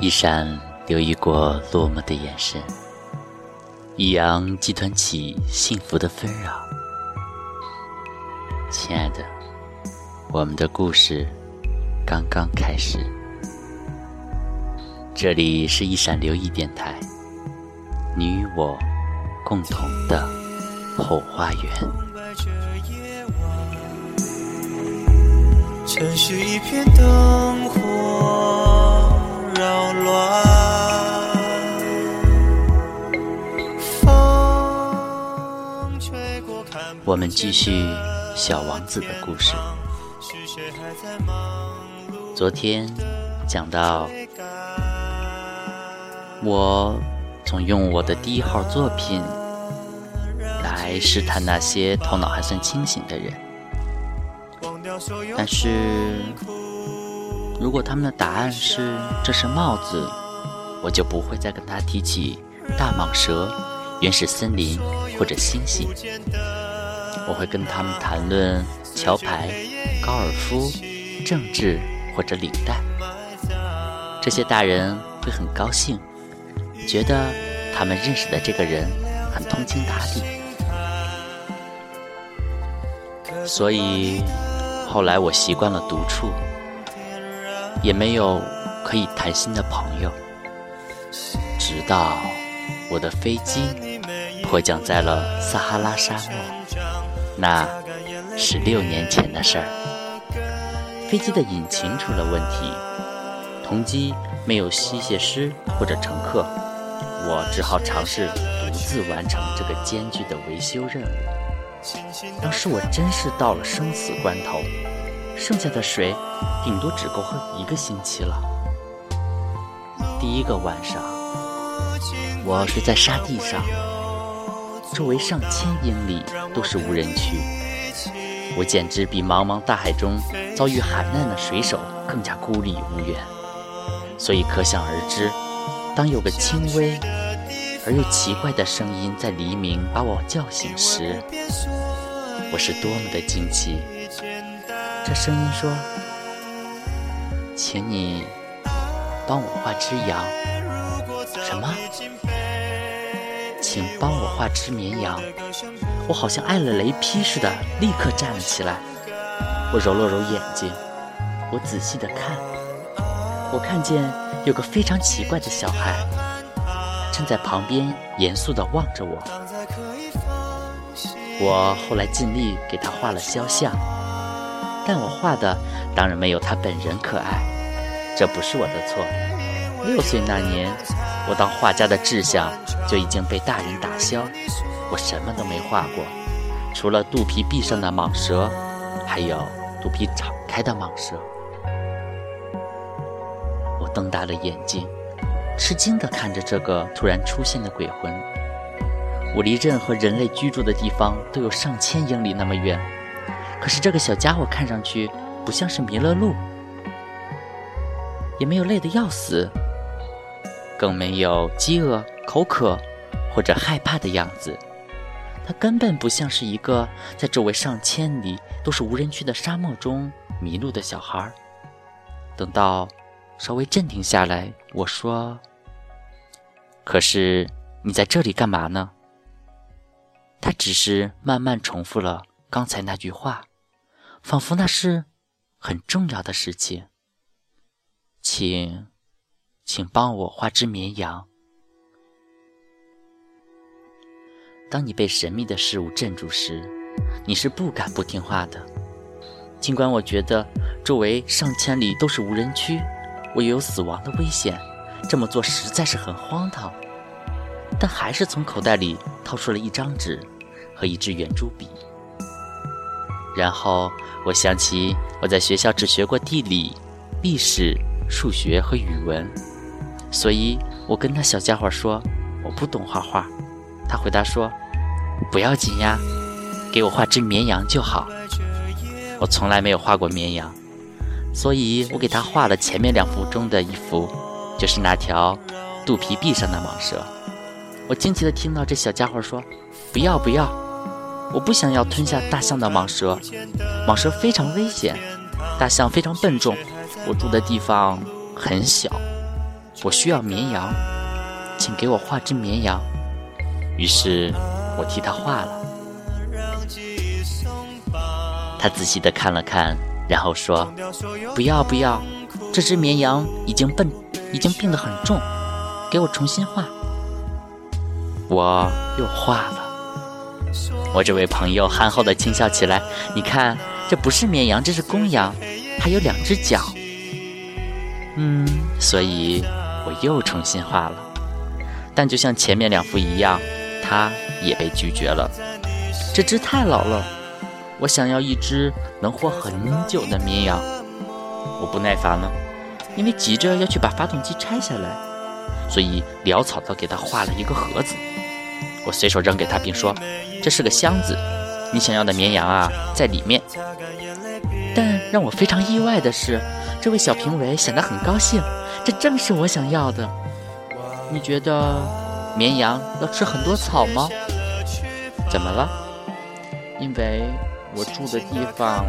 一闪留意过落寞的眼神，一扬寄团起幸福的纷扰。亲爱的，我们的故事刚刚开始。这里是一闪留意电台，你与我共同的后花园。城市一片灯火我们继续小王子的故事。昨天讲到，我总用我的第一号作品来试探那些头脑还算清醒的人，但是如果他们的答案是这是帽子，我就不会再跟他提起大蟒蛇、原始森林或者星星。我会跟他们谈论桥牌、高尔夫、政治或者领带。这些大人会很高兴，觉得他们认识的这个人很通情达理。所以后来我习惯了独处，也没有可以谈心的朋友，直到我的飞机迫降在了撒哈拉沙漠。那是六年前的事儿。飞机的引擎出了问题，同机没有机械师或者乘客，我只好尝试独自完成这个艰巨的维修任务。当时我真是到了生死关头，剩下的水顶多只够喝一个星期了。第一个晚上，我睡在沙地上，周围上千英里都是无人区，我简直比茫茫大海中遭遇海难的水手更加孤立无援。所以可想而知，当有个轻微而又奇怪的声音在黎明把我叫醒时，我是多么的惊奇。这声音说：“请你帮我画只羊。”什么？请帮我画只绵羊。我好像挨了雷劈似的，立刻站了起来。我揉了揉眼睛，我仔细的看，我看见有个非常奇怪的小孩，正在旁边严肃的望着我。我后来尽力给他画了肖像，但我画的当然没有他本人可爱，这不是我的错。六岁那年，我当画家的志向就已经被大人打消，我什么都没画过，除了肚皮壁上的蟒蛇，还有肚皮敞开的蟒蛇。我瞪大了眼睛，吃惊地看着这个突然出现的鬼魂。我离任何人类居住的地方都有上千英里那么远，可是这个小家伙看上去不像是迷了路，也没有累得要死，更没有饥饿、口渴或者害怕的样子。他根本不像是一个在周围上千里都是无人区的沙漠中迷路的小孩。等到稍微镇定下来，我说：“可是你在这里干嘛呢？”他只是慢慢重复了刚才那句话，仿佛那是很重要的事情。请，请帮我画只绵羊。当你被神秘的事物镇住时，你是不敢不听话的。尽管我觉得周围上千里都是无人区，我也有死亡的危险，这么做实在是很荒唐。但还是从口袋里掏出了一张纸和一支圆珠笔。然后我想起我在学校只学过地理、历史、数学和语文，所以我跟那小家伙说我不懂画画。他回答说：“不要紧呀，给我画只绵羊就好。”我从来没有画过绵羊，所以我给他画了前面两幅中的一幅，就是那条肚皮壁上的蟒蛇。我惊奇地听到这小家伙说：“不要不要，我不想要吞下大象的蟒蛇，蟒蛇非常危险，大象非常笨重，我住的地方很小。”我需要绵羊，请给我画只绵羊。”于是，我替他画了。他仔细的看了看，然后说：“不要不要，这只绵羊已经笨，已经病得很重，给我重新画。”我又画了。我这位朋友憨厚的轻笑起来：“你看，这不是绵羊，这是公羊，还有两只脚。”嗯，所以我又重新画了。但就像前面两幅一样，它也被拒绝了。这只太老了。我想要一只能活很久的绵羊。我不耐烦了，因为急着要去把发动机拆下来，所以潦草地给他画了一个盒子。我随手扔给他，并说：“这是个箱子，你想要的绵羊啊，在里面。”但让我非常意外的是，这位小评委显得很高兴，这正是我想要的。你觉得绵羊要吃很多草吗？怎么了？因为。我住的地方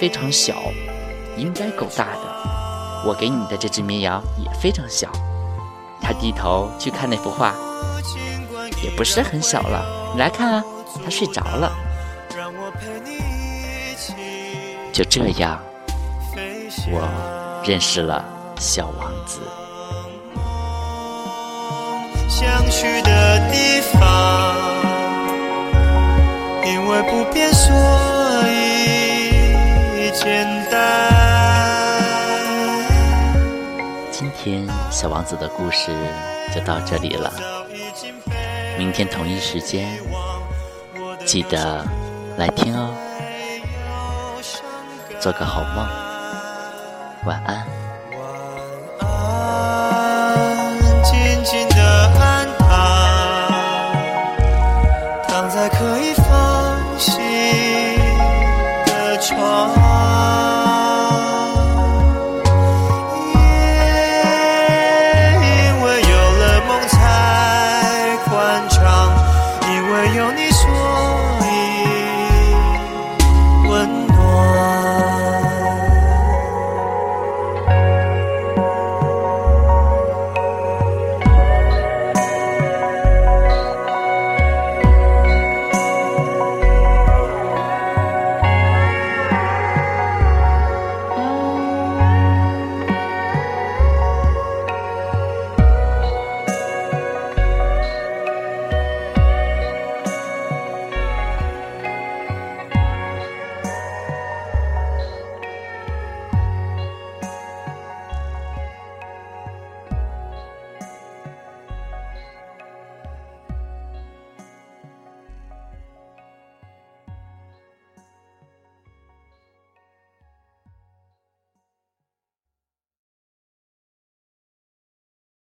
非常小，应该够大的。我给你的这只绵羊也非常小。他低头去看那幅画，也不是很小了。你来看啊，他睡着了。就这样，我认识了小王子。想去的地方。因为不变，所以简单。今天小王子的故事就到这里了。明天同一时间，记得来听哦。做个好梦，晚安。